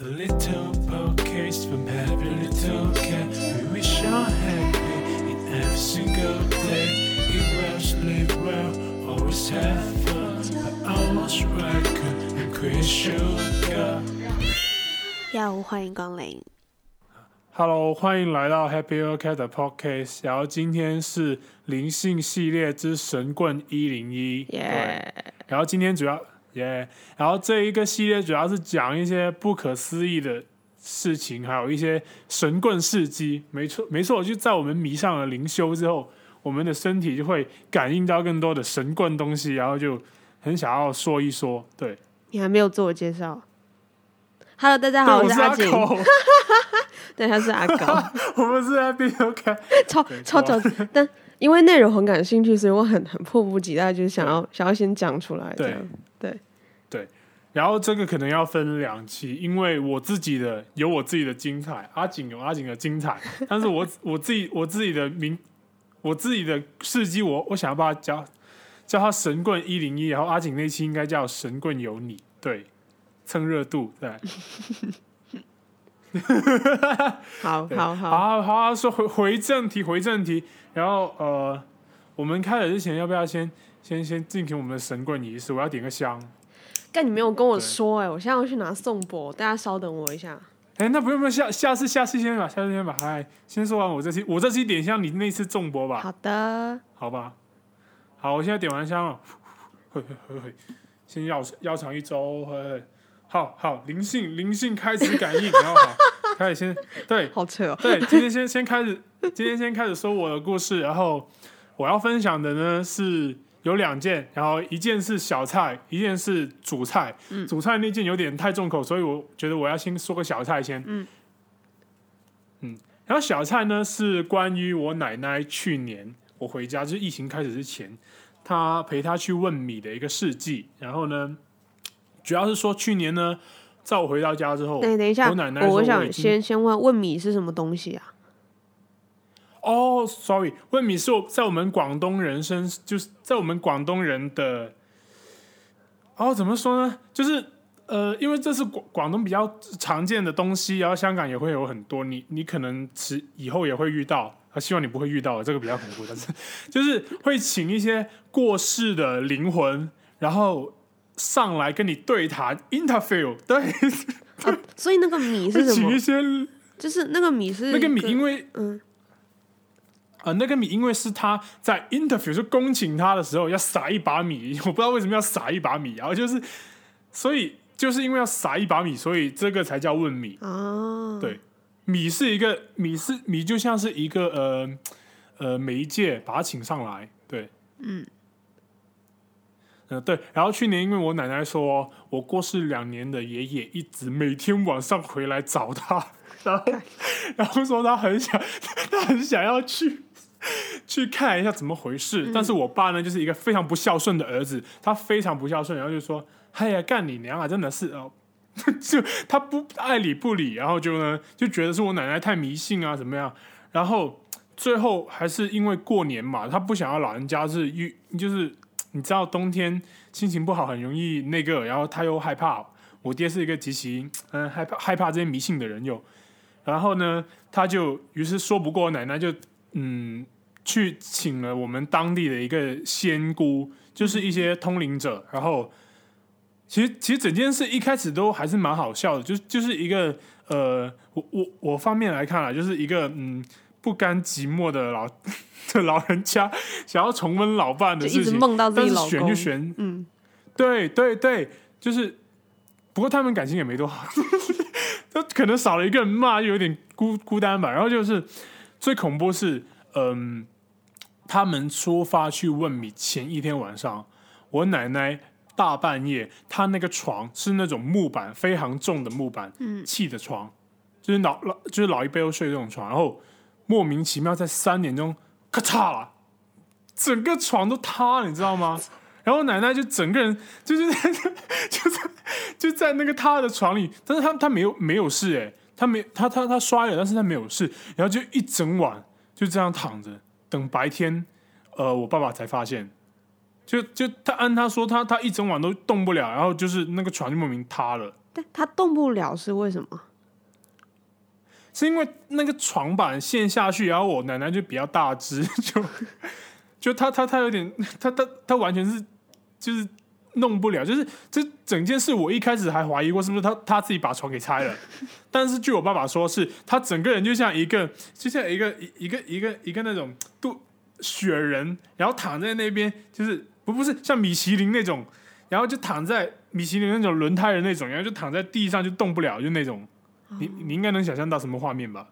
A little podcast from every little cat. We wish you happy in every single day. You well, sleep well, always have fun. But always record and quit sugar. 下午欢迎光临。Hello，欢迎来到 Happy o Cat 的 Podcast。然后今天是灵性系列之神棍一零一！然后今天主要耶然后这一个系列主要是讲一些不可思议的事情，还有一些神棍事迹。没错，没错，就在我们迷上了灵修之后，我们的身体就会感应到更多的神棍东西，然后就很想要说一说。对，你还没有自我介绍。Hello，大家好，我是阿是阿景，狗，对，他是阿狗，我们是 Happy o Cat。超超早，但因为内容很感兴趣，所以我很很迫不及待，就是想要想要先讲出来，对，然后这个可能要分两期，因为我自己的有我自己的精彩，阿景有阿景的精彩，但是我我自己我自己的名，我自己的事迹，我我想要把它叫叫他神棍一零一，然后阿景那期应该叫神棍有你，对，蹭热度，对，好 好，好好好，说回回正题，回正题，然后呃，我们开始之前要不要先先先进行我们的神棍仪式？我要点个香。但你没有跟我对说，哎，我现在要去拿宋博，大家稍等我一下。哎，那不用不用，下下次下次先吧，下次先吧。嗨，先说完我这期，我这期点香，你那次重播吧，好的，好吧？好，我现在点完香了，嘿嘿嘿嘿，先绕绕长一周，嘿嘿，好好灵性灵性开始感应，然后好开始先对好扯哦。对，今天先先开始，今天先开始说我的故事，然后我要分享的呢是有两件，然后一件是小菜，一件是主菜。主菜那件有点太重口，所以我觉得我要先说个小菜先。嗯嗯然后小菜呢是关于我奶奶去年我回家，就是疫情开始之前，她陪她去问米的一个事迹。然后呢，主要是说去年呢，在我回到家之后，等等一下，我奶奶我我想先先问问米是什么东西啊？哦、s o r r y 问米是我在我们广东人身，就是在我们广东人的，哦，怎么说呢？就是呃，因为这是广广东比较常见的东西，然后香港也会有很多，你你可能迟以后也会遇到，啊，希望你不会遇到，这个比较恐怖，但是 就是会请一些过世的灵魂，然后上来跟你对谈，interview，对，啊，所以那个米是什么请一？些就是那个米是那个米，因为嗯，呃，那个米因为是他在 interview 就恭请他的时候要撒一把米，我不知道为什么要撒一把米，然后就是，所以就是因为要撒一把米，所以这个才叫问米。啊，对米是一个米是米，就像是一个呃呃媒介，把他请上来。对，嗯，呃对。然后去年因为我奶奶说我过世两年的爷爷一直每天晚上回来找他，然后 然后说他很想 他很想要去。去看一下怎么回事，但是我爸呢，就是一个非常不孝顺的儿子，他非常不孝顺，然后就说：“哎呀，干你娘啊！真的是哦，就他不爱理不理，然后就呢就觉得是我奶奶太迷信啊，怎么样？然后最后还是因为过年嘛，他不想要老人家是遇，就是你知道冬天心情不好很容易那个，然后他又害怕。我爹是一个极其嗯害怕害怕这些迷信的人又，然后呢，他就于是说不过我奶奶就嗯去请了我们当地的一个仙姑，就是一些通灵者，然后。其实，其实整件事一开始都还是蛮好笑的，就是就是一个呃，我我我方面来看啊，就是一个嗯不甘寂寞的老 的老人家想要重温老伴的事情，直梦到自但是选己老公，就选，嗯，对对对，就是，不过他们感情也没多好，都可能少了一个人骂，就有点孤孤单吧。然后就是最恐怖是，嗯，他们出发去问米前一天晚上，我奶奶大半夜，她那个床是那种木板非常重的木板，嗯砌的床，就是老老就是老一辈都睡这种床，然后莫名其妙在三点钟咔嚓了，整个床都塌了，你知道吗？然后奶奶就整个人 就是在 就在就在那个塌的床里，但是她她没有没有事诶，她没他他他摔了，但是他没有事，然后就一整晚就这样躺着，等白天，呃，我爸爸才发现，就就他按他说他他一整晚都动不了，然后就是那个床就莫名塌了，但他动不了是为什么？是因为那个床板陷下去，然后我奶奶就比较大只，就就他他他有点，他他他完全是就是弄不了，就是这整件事我一开始还怀疑过是不是他他自己把床给拆了，但是据我爸爸说是他整个人就像一个就像一个一一个一个一个那种杜雪人，然后躺在那边就是不不是像米其林那种，然后就躺在米其林那种轮胎的那种，然后就躺在地上就动不了，就那种。你你应该能想象到什么画面吧？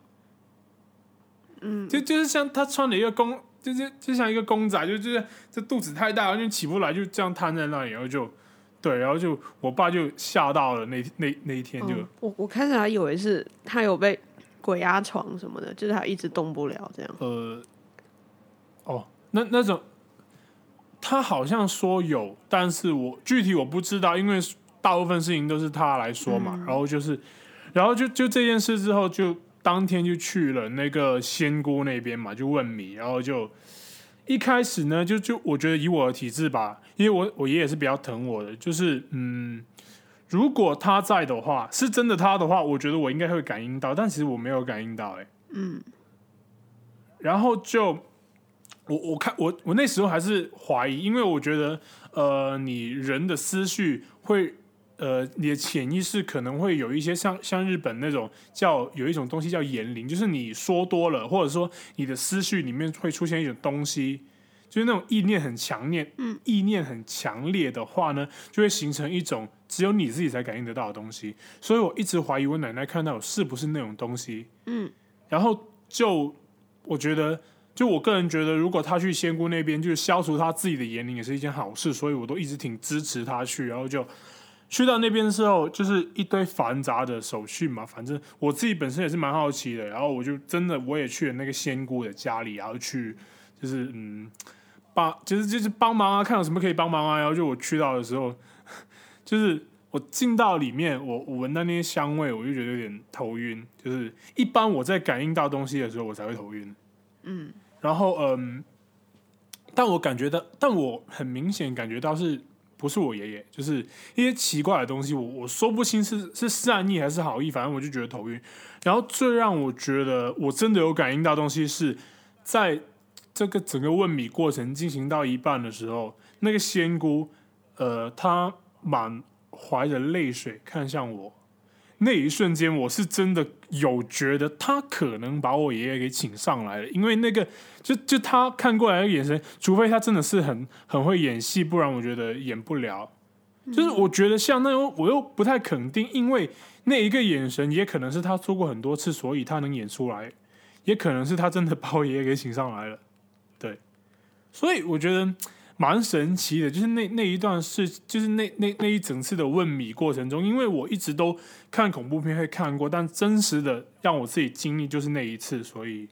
嗯，就就是像他穿了一个公，就是就像一个公仔，就就是这肚子太大，完全起不来，就这样瘫在那里，然后就对，然后就我爸就吓到了，那那那一天就我我开始还以为是他有被鬼压床什么的，就是他一直动不了这样。呃，哦，那那种他好像说有，但是我具体我不知道，因为大部分事情都是他来说嘛，然后就是。然后就就这件事之后，就当天就去了那个仙姑那边嘛，就问米。然后就一开始呢，就就我觉得以我的体质吧，因为我我爷爷是比较疼我的，就是嗯，如果他在的话，是真的他的话，我觉得我应该会感应到，但其实我没有感应到，哎，嗯。然后就我我看我我那时候还是怀疑，因为我觉得呃，你人的思绪会。呃，你的潜意识可能会有一些像像日本那种叫有一种东西叫言灵，就是你说多了，或者说你的思绪里面会出现一种东西，就是那种意念很强烈，嗯，意念很强烈的话呢，就会形成一种只有你自己才感应得到的东西。所以我一直怀疑我奶奶看到是不是那种东西，嗯，然后就我觉得，就我个人觉得，如果他去仙姑那边，就是消除他自己的言灵，也是一件好事，所以我都一直挺支持他去，然后就。去到那边的时候，就是一堆繁杂的手续嘛。反正我自己本身也是蛮好奇的，然后我就真的我也去了那个仙姑的家里，然后去就是嗯帮，就是就是帮忙啊，看有什么可以帮忙啊。然后就我去到的时候，就是我进到里面，我我闻到那些香味，我就觉得有点头晕。就是一般我在感应到东西的时候，我才会头晕。嗯，然后嗯，但我感觉到，但我很明显感觉到是。不是我爷爷，就是一些奇怪的东西，我我说不清是是善意还是好意，反正我就觉得头晕。然后最让我觉得我真的有感应到东西，是在这个整个问米过程进行到一半的时候，那个仙姑，呃，她满怀着泪水看向我。那一瞬间，我是真的有觉得他可能把我爷爷给请上来了，因为那个就就他看过来的眼神，除非他真的是很很会演戏，不然我觉得演不了。就是我觉得像那种，我又不太肯定，因为那一个眼神也可能是他做过很多次，所以他能演出来，也可能是他真的把我爷爷给请上来了。对，所以我觉得。蛮神奇的，就是那那一段是，就是那那那一整次的问米过程中，因为我一直都看恐怖片会看过，但真实的让我自己经历就是那一次，所以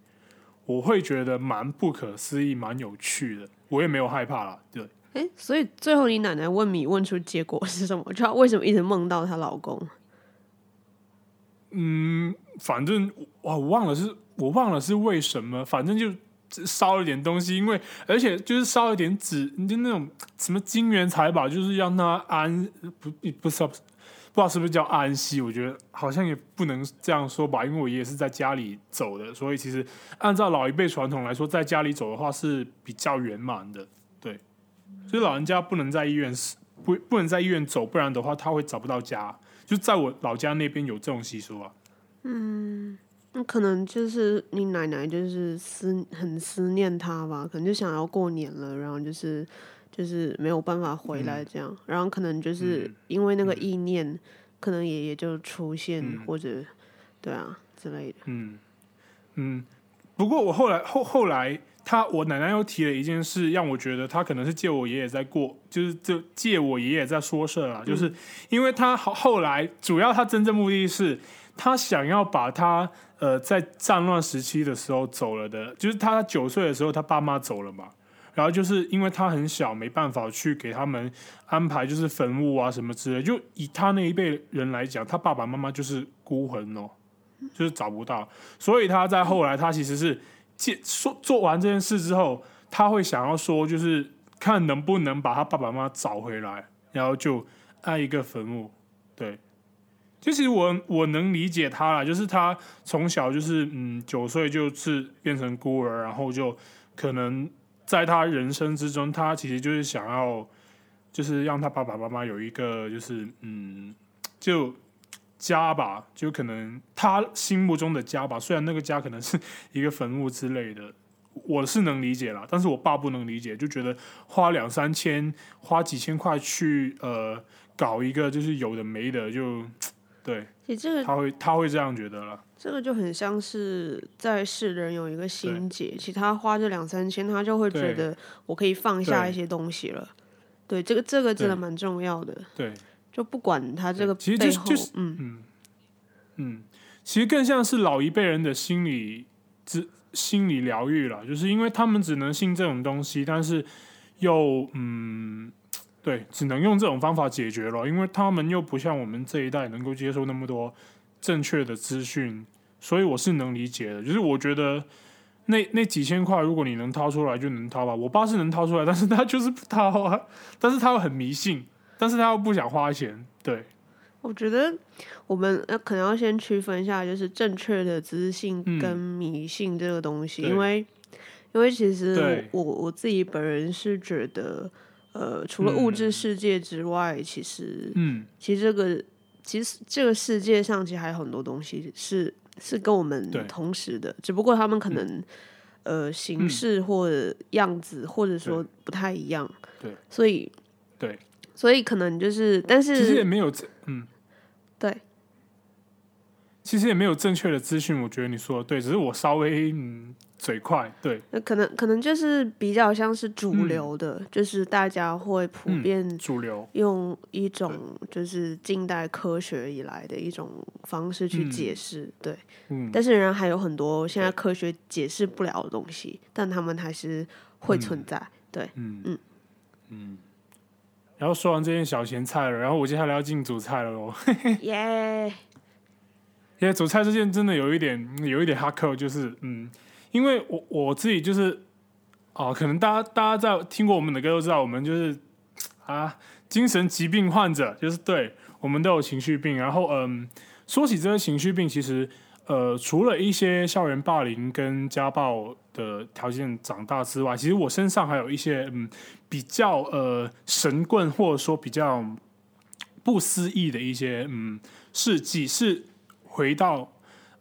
我会觉得蛮不可思议、蛮有趣的，我也没有害怕了。对，哎，所以最后你奶奶问米问出结果是什么？就她为什么一直梦到她老公？嗯，反正我我忘了是，我忘了是为什么，反正就。烧了点东西，因为而且就是烧了点纸，就那种什么金元财宝，就是让他安不不是不知道是不是叫安息？我觉得好像也不能这样说吧，因为我爷爷是在家里走的，所以其实按照老一辈传统来说，在家里走的话是比较圆满的，对。所以老人家不能在医院不不能在医院走，不然的话他会找不到家。就在我老家那边有这种习俗啊。嗯。那可能就是你奶奶就是思很思念他吧，可能就想要过年了，然后就是就是没有办法回来这样，然后可能就是因为那个意念，可能爷爷就出现或者对啊之类的。嗯嗯，不过我后来后后来他我奶奶又提了一件事，让我觉得他可能是借我爷爷在过，就是就借我爷爷在说事啊，就是因为他后后来主要他真正目的是他想要把他。呃，在战乱时期的时候走了的，就是他九岁的时候，他爸妈走了嘛。然后就是因为他很小，没办法去给他们安排，就是坟墓啊什么之类。就以他那一辈人来讲，他爸爸妈妈就是孤魂哦，就是找不到。所以他在后来，他其实是借说做完这件事之后，他会想要说，就是看能不能把他爸爸妈妈找回来，然后就安一个坟墓。其实我我能理解他啦，就是他从小就是嗯九岁就是变成孤儿，然后就可能在他人生之中，他其实就是想要就是让他爸爸妈妈有一个就是嗯就家吧，就可能他心目中的家吧，虽然那个家可能是一个坟墓之类的。我是能理解啦，但是我爸不能理解，就觉得花两三千、花几千块去呃搞一个就是有的没的，就对其实这个他会他会这样觉得了。这个就很像是在世的人有一个心结，其他花这两三千，他就会觉得我可以放下一些东西了。对，这个这个真的蛮重要的，对，就不管他这个其实就背后，是就是嗯，嗯，其实更像是老一辈人的心理之心理疗愈了，就是因为他们只能信这种东西，但是又嗯。对，只能用这种方法解决了，因为他们又不像我们这一代能够接受那么多正确的资讯，所以我是能理解的。就是我觉得那那几千块，如果你能掏出来就能掏吧。我爸是能掏出来，但是他就是不掏啊，但是他又很迷信，但是他又不想花钱。对，我觉得我们要可能要先区分一下，就是正确的资讯嗯跟迷信这个东西，对因为因为其实我我自己本人是觉得，呃，除了物质嗯。世界之外，其实嗯，其实这个其实这个世界上其实还有很多东西是是跟我们同时的，只不过他们可能、呃形嗯。式或者样子，或者说不太一样，对，所以对，所以可能就是，但是其实也没有正嗯，对。其实也没有正确的资讯，我觉得你说的对，只是我稍微嗯嘴快，对，那可能可能就是比较像是主嗯流的，就是大家会普嗯遍主流，用一种就是近代科学以来的一种方式去嗯解释，对。嗯，但是仍然还有很多现在科学解释不了的东西，但他们还是会存在。对，嗯。嗯。嗯。然后说完这件小咸菜了，然后我接下来要进主菜了喽。耶、因为主菜这件真的有一点有一点哈扣，就是嗯，因为我我自己就是哦，可能大家大家在听过我们的歌都知道，我们就是啊精神疾病患者，就是对我们都有情绪病。然后嗯，说起这些情绪病，其实呃，除了一些校园霸凌跟家暴的条件长大之外，其实我身上还有一些嗯比较呃神棍或者说比较不思议的一些嗯事迹是。回到，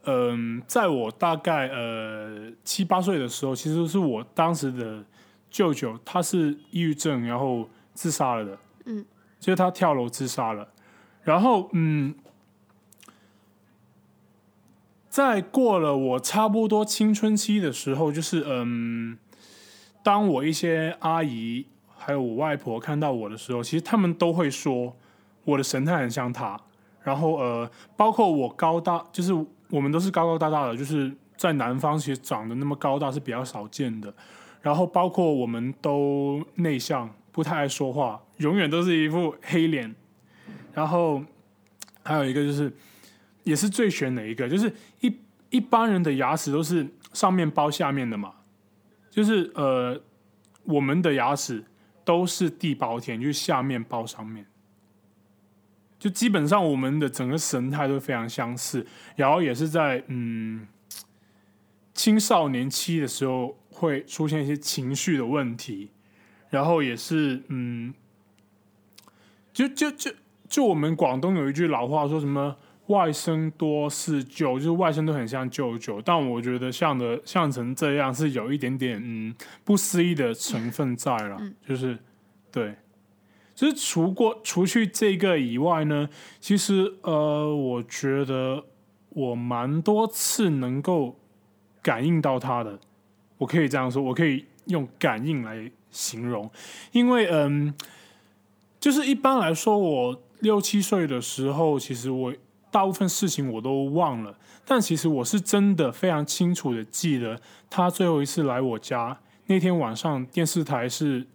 嗯、在我大概呃七八岁的时候，其实是我当时的舅舅，他是抑郁症，然后自杀了的。嗯，就是他跳楼自杀了。然后，嗯，在过了我差不多青春期的时候，就是嗯，当我一些阿姨还有我外婆看到我的时候，其实他们都会说我的神态很像他。然后呃，包括我高大，就是我们都是高高大大的，就是在南方其实长得那么高大是比较少见的。然后包括我们都内向，不太爱说话，永远都是一副黑脸。然后还有一个就是，也是最悬的一个，就是一一般人的牙齿都是上面包下面的嘛，就是呃，我们的牙齿都是地包天，就是下面包上面。就基本上我们的整个神态都非常相似，然后也是在嗯青少年期的时候会出现一些情绪的问题，然后也是嗯，就就就就我们广东有一句老话说什么外甥多似舅，就是外甥都很像舅舅，但我觉得像的像成这样是有一点点嗯不思议的成分在了，就是对。其实除过除去这个以外呢，其实呃，我觉得我蛮多次能够感应到他的，我可以这样说，我可以用感应来形容，因为嗯，就是一般来说，我六七岁的时候，其实我大部分事情我都忘了，但其实我是真的非常清楚的记得他最后一次来我家那天晚上，电视台是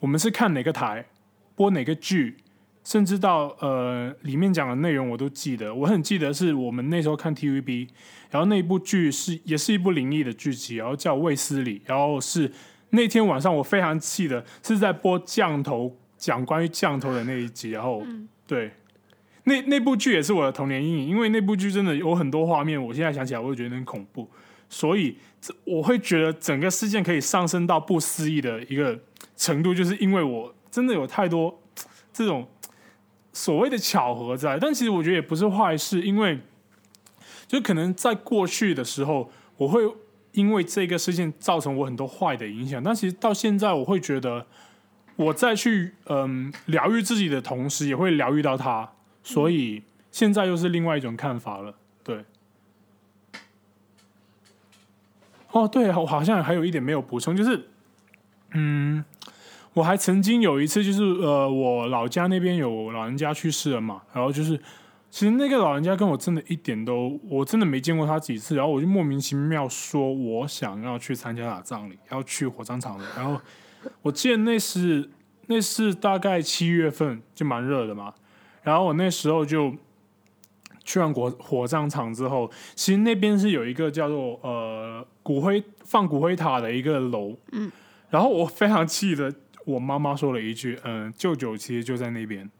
我们是看哪个台。播哪个剧，甚至到呃里面讲的内容我都记得。我很记得是我们那时候看 TVB，然后那一部剧是也是一部灵异的剧集，然后叫《卫斯理》，然后是那天晚上我非常气的是在播降头讲关于降头的那一集，然后、对。那那部剧也是我的童年阴影，因为那部剧真的有很多画面，我现在想起来我会觉得很恐怖，所以我会觉得整个事件可以上升到不思议的一个程度，就是因为我真的有太多这种所谓的巧合在，但其实我觉得也不是坏事，因为就可能在过去的时候，我会因为这个事件造成我很多坏的影响，但其实到现在我会觉得。我再去嗯疗愈自己的同时，也会疗愈到他，所以现在又是另外一种看法了。对，哦，对，我好像还有一点没有补充，就是嗯，我还曾经有一次，就是呃，我老家那边有老人家去世了嘛，然后就是其实那个老人家跟我真的一点都，我真的没见过他几次，然后我就莫名其妙说我想要去参加他葬礼，要去火葬场的，然后。我记得那是那是大概七月份，就蛮热的嘛。然后我那时候就去完火火葬场之后，其实那边是有一个叫做呃骨灰放骨灰塔的一个楼。嗯。然后我非常气的，我妈妈说了一句：“嗯，舅舅其实就在那边，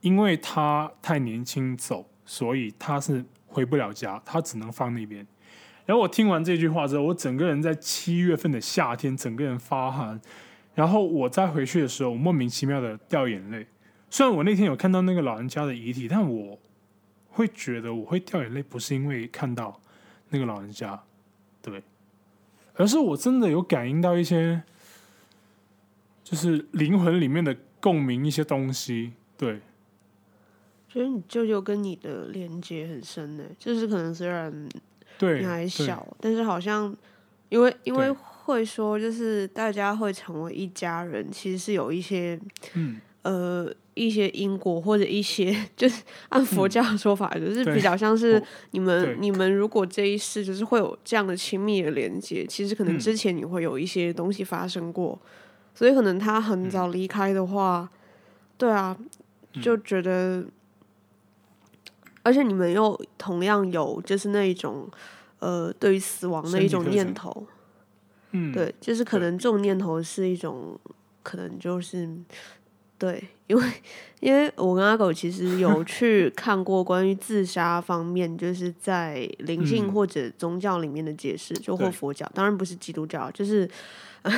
因为他太年轻走，所以他是回不了家，他只能放那边。”然后我听完这句话之后，我整个人在七月份的夏天，整个人发寒。然后我再回去的时候，莫名其妙的掉眼泪。虽然我那天有看到那个老人家的遗体，但我会觉得我会掉眼泪，不是因为看到那个老人家，对，而是我真的有感应到一些，就是灵魂里面的共鸣，一些东西。对，觉得你舅舅跟你的连接很深呢，就是可能虽然。你还小，但是好像，因为因为会说，就是大家会成为一家人，其实是有一些，嗯，呃，一些因果或者一些，就是按佛教的说法，就是比较像是你们你们如果这一世就是会有这样的亲密的连接，其实可能之前你会有一些东西发生过，所以可能他很早离开的话，对啊，就觉得。而且你们又同样有就是那一种，呃，对于死亡的一种念头，嗯，对，就是可能这种念头是一种，可能就是对，因为因为我跟阿狗其实有 去看过关于自杀方面，就是在灵性或者宗教里面的解释，就或佛教，当然不是基督教，就是。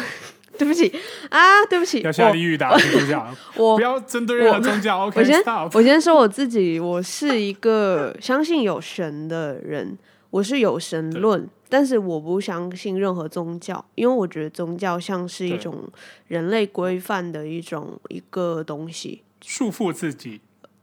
对不起啊，对不起，要下地狱打宗教，我不要针对任何宗教。OK，我先我先说我自己，我是一个相信有神的人，我是有神论，但是我不相信任何宗教，因为我觉得宗教像是一种人类规范的一种一个东西，束缚自己。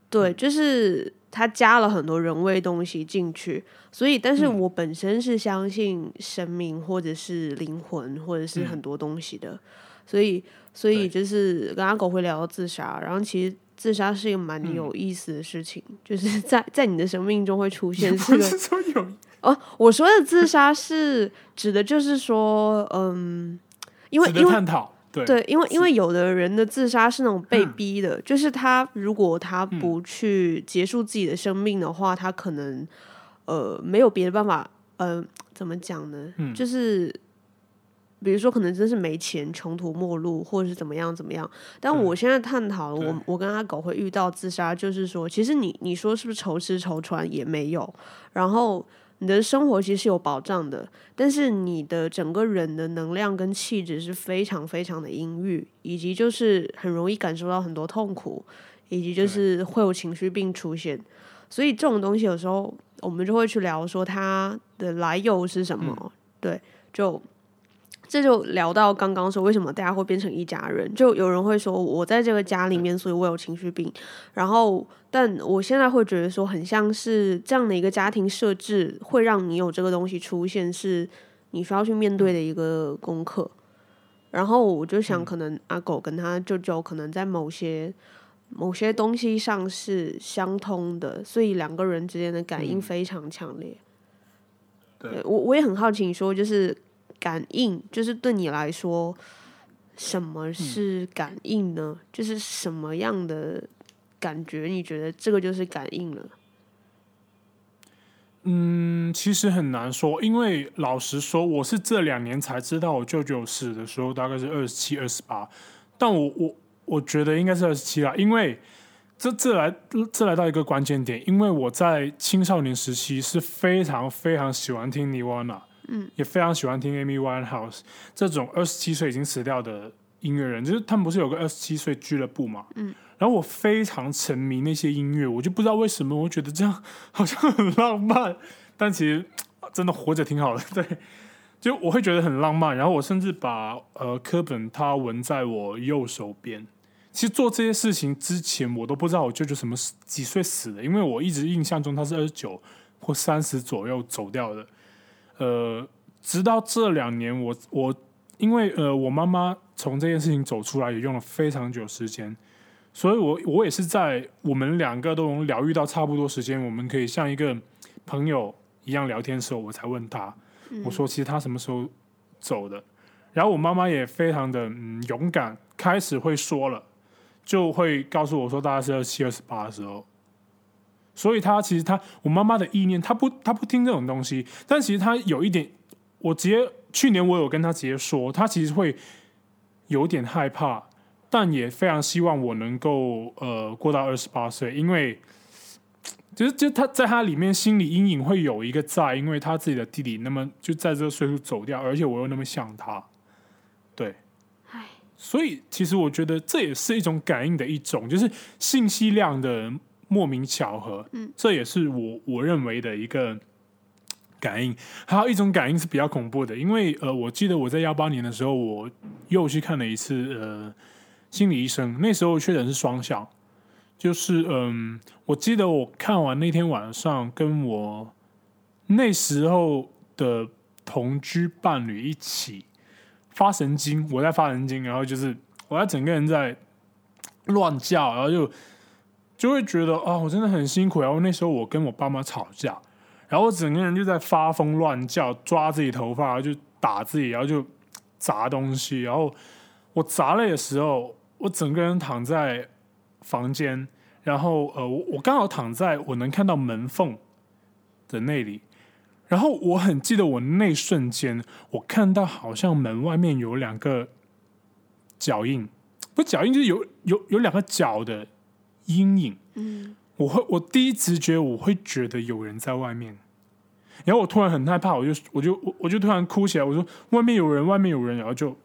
对，就是他加了很多人为东西进去。所以，但是我本身是相信生命，或者是灵魂，或者是很多东西的。所以，所以就是跟阿狗会聊到自杀，然后其实自杀是一个蛮有意思的事情，就是在在你的生命中会出现。是说有哦，我说的自杀是指的，就是说，嗯，因为因为探讨对对，因为因为有的人的自杀是那种被逼的，就是他如果他不去结束自己的生命的话，他可能。呃，没有别的办法，呃，怎么讲呢？就是，比如说，可能真是没钱，穷途末路，或者是怎么样怎么样。但我现在探讨，我我跟阿狗会遇到自杀，就是说，其实你你说是不是愁吃愁穿也没有，然后你的生活其实是有保障的，但是你的整个人的能量跟气质是非常非常的阴郁，以及就是很容易感受到很多痛苦，以及就是会有情绪病出现。所以这种东西有时候我们就会去聊说它的来由是什么，对，就这就聊到刚刚说为什么大家会变成一家人，就有人会说我在这个家里面，所以我有情绪病，然后但我现在会觉得说很像是这样的一个家庭设置会让你有这个东西出现，是你需要去面对的一个功课，然后我就想可能阿狗跟他舅舅可能在某些。某些东西上是相通的，所以两个人之间的感应非常强烈。对，我我也很好奇，说就是感应，就是对你来说，什么是感应呢？就是什么样的感觉？你觉得这个就是感应了？嗯，其实很难说，因为老实说，我是这两年才知道我舅舅死的时候大概是二十七、二十八，但我我。我觉得应该是二十七啦，因为这这来这来到一个关键点，因为我在青少年时期是非常非常喜欢听 Nirvana，嗯，也非常喜欢听 Amy Winehouse 这种二十七岁已经死掉的音乐人，就是他们不是有个二十七岁俱乐部嘛，嗯，然后我非常沉迷那些音乐，我就不知道为什么，我觉得这样好像很浪漫，但其实真的活着挺好的，对，就我会觉得很浪漫，然后我甚至把呃课本他纹在我右手边。其实做这些事情之前，我都不知道我舅舅什么几岁死的，因为我一直印象中他是二十九或三十左右走掉的。呃，直到这两年，我我因为呃我妈妈从这件事情走出来，也用了非常久时间，所以我我也是在我们两个都能疗愈到差不多时间，我们可以像一个朋友一样聊天的时候，我才问他，我说其实他什么时候走的？然后我妈妈也非常的嗯勇敢，开始会说了。就会告诉我说，大概是二七、二十八的时候，所以他其实他我妈妈的意念，他不他不听这种东西，但其实他有一点，我直接去年我有跟他直接说，他其实会有点害怕，但也非常希望我能够呃过到二十八岁，因为 就是就他在他里面心理阴影会有一个在，因为他自己的弟弟那么就在这个岁数走掉，而且我又那么像他，对。所以，其实我觉得这也是一种感应的一种，就是信息量的莫名巧合。嗯，这也是我我认为的一个感应。还有一种感应是比较恐怖的，因为呃，我记得我在幺八年的时候，我又去看了一次呃心理医生，那时候确诊是双向，就是嗯，我记得我看完那天晚上，跟我那时候的同居伴侣一起。发神经，我在发神经，然后就是我在整个人在乱叫，然后就就会觉得啊，我真的很辛苦。然后那时候我跟我爸妈吵架，然后我整个人就在发疯乱叫，抓自己头发，然后就打自己，然后就砸东西。然后我砸了的时候，我整个人躺在房间，然后呃，我我刚好躺在我能看到门缝的那里。然后我很记得我那瞬间，我看到好像门外面有两个脚印，不脚印就是有有有两个脚的阴影。嗯，我会我第一直觉我会觉得有人在外面，然后我突然很害怕，我就我就我我就突然哭起来，我说外面有人，外面有人，然后就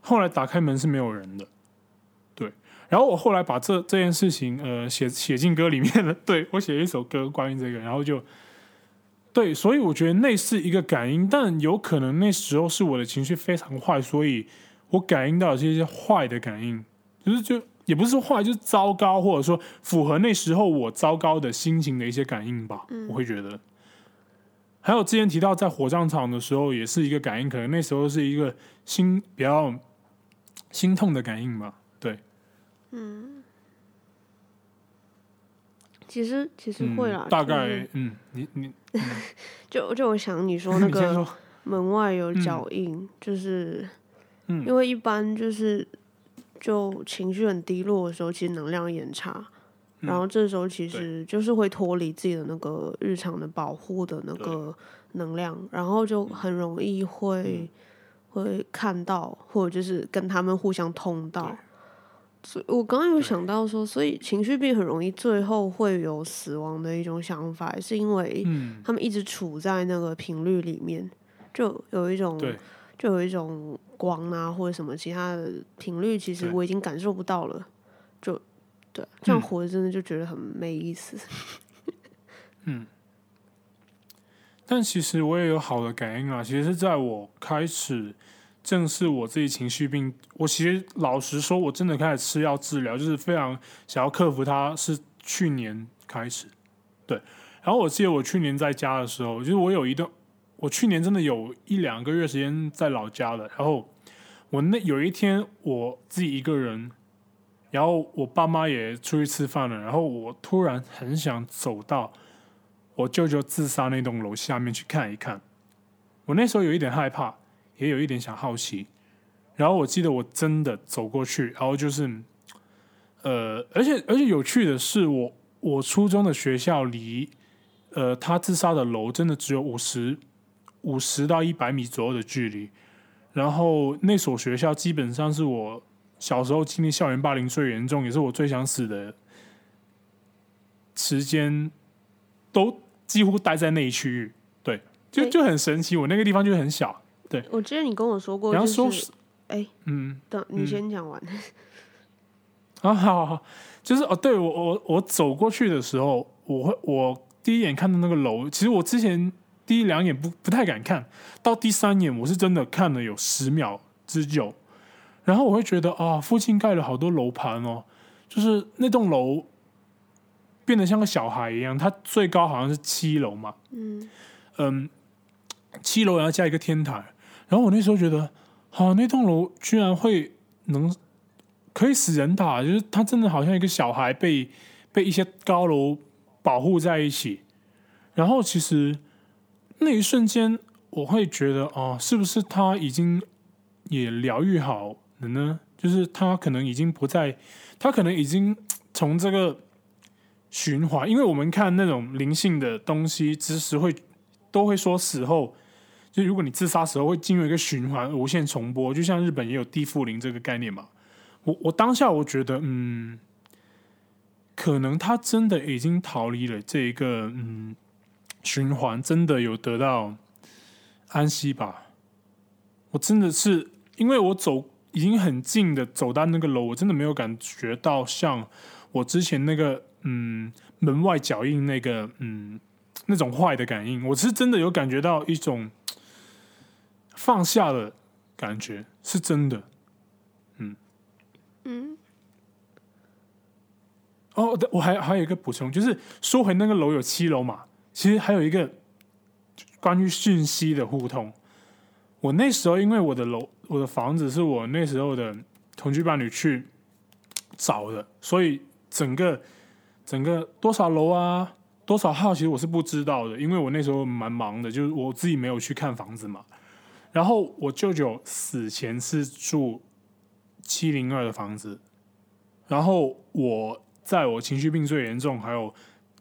后来打开门是没有人的，对。然后我后来把这这件事情呃写写进歌里面了，对我写了一首歌关于这个，然后就。对，所以我觉得那是一个感应，但有可能那时候是我的情绪非常坏，所以我感应到这些坏的感应，就是就也不是说坏，就是糟糕，或者说符合那时候我糟糕的心情的一些感应吧。我会觉得，还有之前提到在火葬场的时候，也是一个感应，可能那时候是一个心比较心痛的感应吧。对，嗯。其实其实会啦，大概嗯，你你 就就我想你说那 个门外有脚印，就是因为一般就是就情绪很低落的时候，其实能量也差，然后这时候其实就是会脱离自己的那个日常的保护的那个能量，然后就很容易会会看到或者就是跟他们互相通道。所以我刚刚有想到说，所以情绪病很容易最后会有死亡的一种想法，是因为他们一直处在那个频率里面，就有一种，就有一种光啊或者什么其他的频率，其实我已经感受不到了，就对，这样活着真的就觉得很没意思。嗯，但其实我也有好的感应啊，其实是在我开始。正视我自己情绪病，我其实老实说，我真的开始吃药治疗，就是非常想要克服它。是去年开始，对。然后我记得我去年在家的时候，就是我有一段，我去年真的有一两个月时间在老家了。然后我那有一天我自己一个人，然后我爸妈也出去吃饭了，然后我突然很想走到我舅舅自杀那栋楼下面去看一看。我那时候有一点害怕。也有一点小好奇，然后我记得我真的走过去，然后就是，呃，而且而且有趣的是，我我初中的学校离呃他自杀的楼真的只有五十五十到一百米左右的距离，然后那所学校基本上是我小时候经历校园霸凌最严重，也是我最想死的时间都几乎待在那一区域，对，就诶就很神奇。我那个地方就很小，对我记得你跟我说过，然后说就是哎，嗯，等你先讲完。啊，好好好，就是哦，对我我我走过去的时候，我会我第一眼看到那个楼，其实我之前第一两眼不不太敢看，到第三眼我是真的看了有十秒之久，然后我会觉得啊，附近盖了好多楼盘哦，就是那栋楼变得像个小孩一样，它最高好像是七楼嘛，嗯嗯，七楼然后加一个天台，然后我那时候觉得，好、那栋楼居然会能可以死人打，就是它真的好像一个小孩被被一些高楼保护在一起。然后其实那一瞬间，我会觉得，哦，是不是他已经也疗愈好了呢？就是他可能已经不再，他可能已经从这个循环，因为我们看那种灵性的东西，知识会都会说死后，就如果你自杀死后会进入一个循环，无限重播，就像日本也有地缚灵这个概念嘛。我我当下我觉得，嗯，可能他真的已经逃离了这一个嗯循环，真的有得到安息吧。我真的是因为我走已经很近的走到那个楼，我真的没有感觉到像我之前那个嗯门外脚印那个嗯那种坏的感应，我是真的有感觉到一种放下的感觉，是真的。嗯嗯哦，对我还还有一个补充，就是说回那个楼有七楼嘛，其实还有一个关于讯息的互通。我那时候因为我的楼我的房子是我那时候的同居伴侣去找的，所以整个整个多少楼啊，多少号，其实我是不知道的，因为我那时候蛮忙的，就是我自己没有去看房子嘛。然后我舅舅死前是住七零二的房子，然后我在我情绪病最严重，还有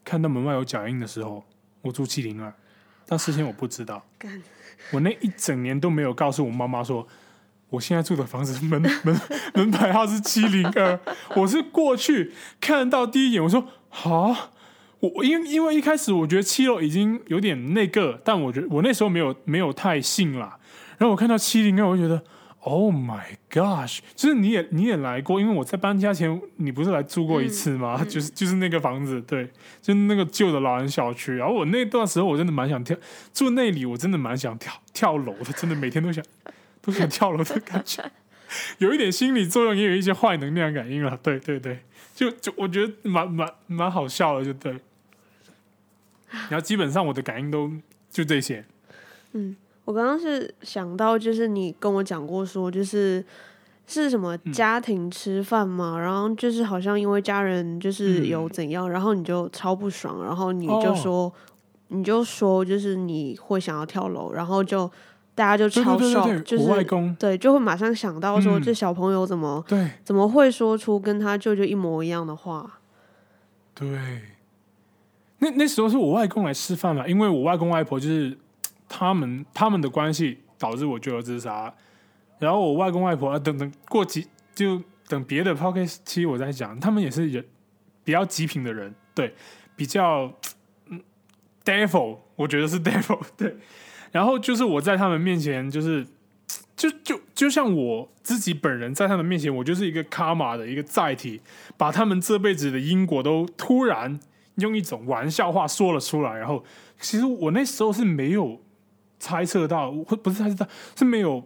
看到门外有脚印的时候，我住七零二，但事先我不知道，我那一整年都没有告诉我妈妈说，我现在住的房子门门门牌号是七零二，我是过去看到第一眼，我说好。我我因为因为一开始我觉得七楼已经有点那个，但我觉得我那时候没有没有太信啦。然后我看到七零二，我就觉得 Oh my gosh！就是你也你也来过，因为我在搬家前，你不是来住过一次吗？就是就是那个房子，对，就是那个旧的老人小区。然后我那段时候我真的蛮想跳住那里，我真的蛮想跳跳楼的，真的每天都想 都想跳楼的感觉，有一点心理作用，也有一些坏能量感应了。对对对，就就我觉得蛮蛮蛮好笑的，就对。然后基本上我的感应都就这些，我刚刚是想到，就是你跟我讲过说，就是是什么家庭吃饭嘛，然后就是好像因为家人就是有怎样，然后你就超不爽，然后你就哦。说，你就说就是你会想要跳楼，然后就大家就对超爽就是外是公对，就会马上想到说，嗯。这小朋友怎么对。怎么会说出跟他舅舅一模一样的话？对，那那时候是我外公来吃饭嘛，因为我外公外婆就是他们他们的关系导致我舅舅自杀，然后我外公外婆啊等等过几就等别的 pocket 期我再讲，他们也是人比较极品的人，对，比较嗯 devil，我觉得是 devil，对，然后就是我在他们面前就是。就就就像我自己本人在他们面前，我就是一个卡玛的一个载体，把他们这辈子的因果都突然用一种玩笑话说了出来。然后，其实我那时候是没有猜测到，或不是猜测到，是没有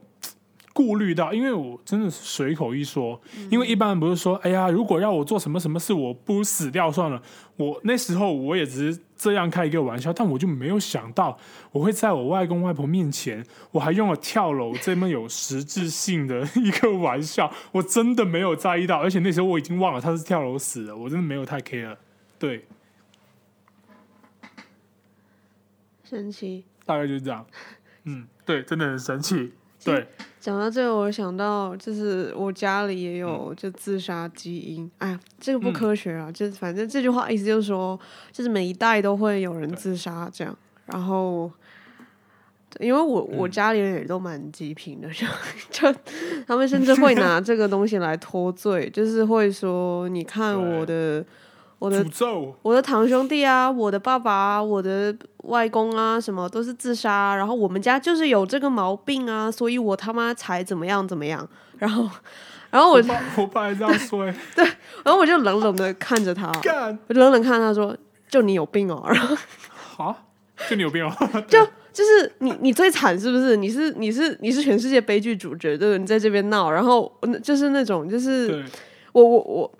顾虑到，因为我真的是随口一说。因为一般人不是说，哎呀，如果让我做什么什么事，我不如死掉算了。我那时候我也只是这样开一个玩笑，但我就没有想到我会在我外公外婆面前，我还用了跳楼这么有实质性的一个玩笑，我真的没有在意到，而且那时候我已经忘了他是跳楼死的，我真的没有太 care。对，神奇。大概就是这样。嗯，对，真的很神奇。对，讲到这个，我想到就是我家里也嗯。有就自杀基因，哎呀，这个不科学啊，就是反正这句话意思就是说，就是每一代都会有人自杀这样，然后。因为我我嗯家里人也都蛮极品的，就就他们甚至会拿这个东西来脱罪，就是会说，你看我的我的诅咒，我的堂兄弟啊，我的爸爸啊，我的外公啊，什么都是自杀啊、然后我们家就是有这个毛病啊，所以我他妈才怎么样怎么样。然后，然后我我，爸还这样说、欸，然后我就冷冷的看着他，我就冷冷看他说：“就你有病哦。”然后好，就你有病哦，就就是你你最惨是不是？你是你是你是全世界悲剧主角，对不对？你在这边闹，然后就是那种就是，我我我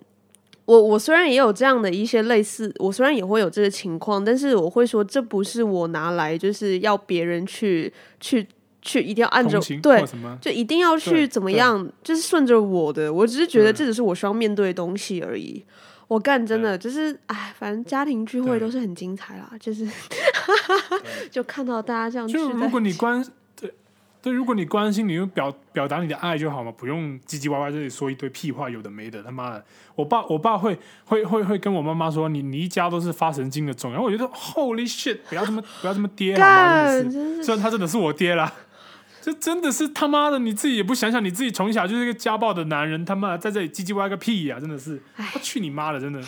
我我虽然也有这样的一些类似，我虽然也会有这个情况，但是我会说这不是我拿来就是要别人去去去一定要按着对。就一定要去怎么样，就是顺着我的，我只是觉得这只是我需要面对的东西而已。我干真的就是，哎，反正家庭聚会都是很精彩啦，就是 就看到大家这样就如果你关 对对，如果你关心，你就表表达你的爱就好嘛，不用唧唧歪歪这里说一堆屁话，有的没的，他妈的！我爸我爸会会会会跟我妈妈说，你你一家都是发神经的种，然后我觉得 Holy shit，不要这么不要这么爹好吗？真的是虽然他真的是我爹啦。这真的是他妈的，你自己也不想想，你自己从小就是一个家暴的男人，他妈在这里唧唧歪歪个屁呀、真的是，我去你妈的，真的，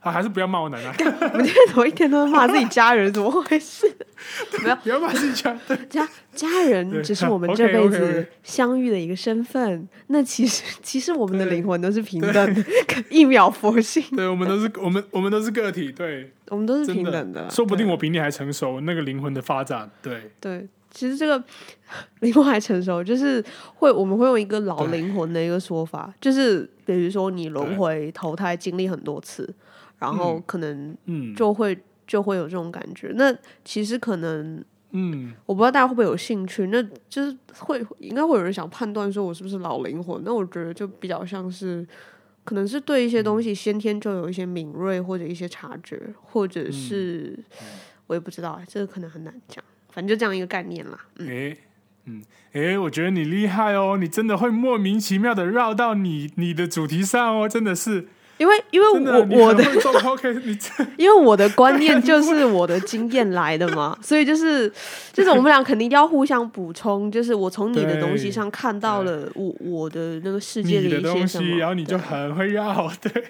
啊，还是不要骂我奶奶，我们今天怎么一天都在骂自己家人，怎么回事？不要骂自己家，家家人只是我们这辈子相遇的一个身份，那其实 其实我们的灵魂都是平等的，一秒佛性，对我们都是我们我们都是个体，对，我们都是平等的啦。说不定我比你还成熟，那个灵魂的发展，对，对，其实这个 灵魂还成熟，就是会我们会用一个老灵魂的一个说法，就是比如说你轮回投胎经历很多次，然后嗯。可能嗯，就会就会有这种感觉。那其实可能嗯，我不知道大家会不会有兴趣，那就是会应该会有人想判断说我是不是老灵魂。那我觉得就比较像是，可能是对一些嗯。东西先天就有一些敏锐或者一些察觉，或嗯。者是、我也不知道，这个可能很难讲。反正就这样一个概念啦。诶，嗯，诶，我觉得你厉害哦，你真的会莫名其妙的绕到你你的主题上哦，真的是，因为因为我我的 因为我的观念 就是我的经验来的嘛，所以就是就是我们俩肯定要互相补充，就是我从你的东西上看到了我我的那个世界里的一些什么，东西，然后你就很会绕，对。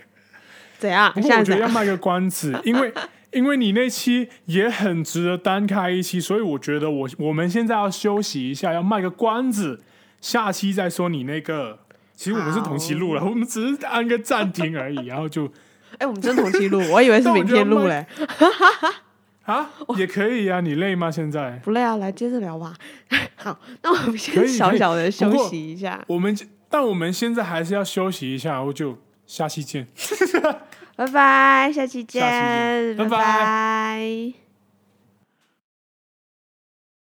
怎样？不过我觉得要？卖个关子，因为因为你那期也很值得单开一期，所以我觉得我我们现在要休息一下，要卖个关子，下期再说你那个。其实我们是同期录了，我们只是按个暂停而已，然后就哎、我们真同期录，我以为是明天录 嘞，啊 也可以啊，你累吗？现在不累啊，来接着聊吧。好，那我们可先以小小的休息一下，我们但我们现在还是要休息一下，然后就下期见。拜拜，下期见，拜拜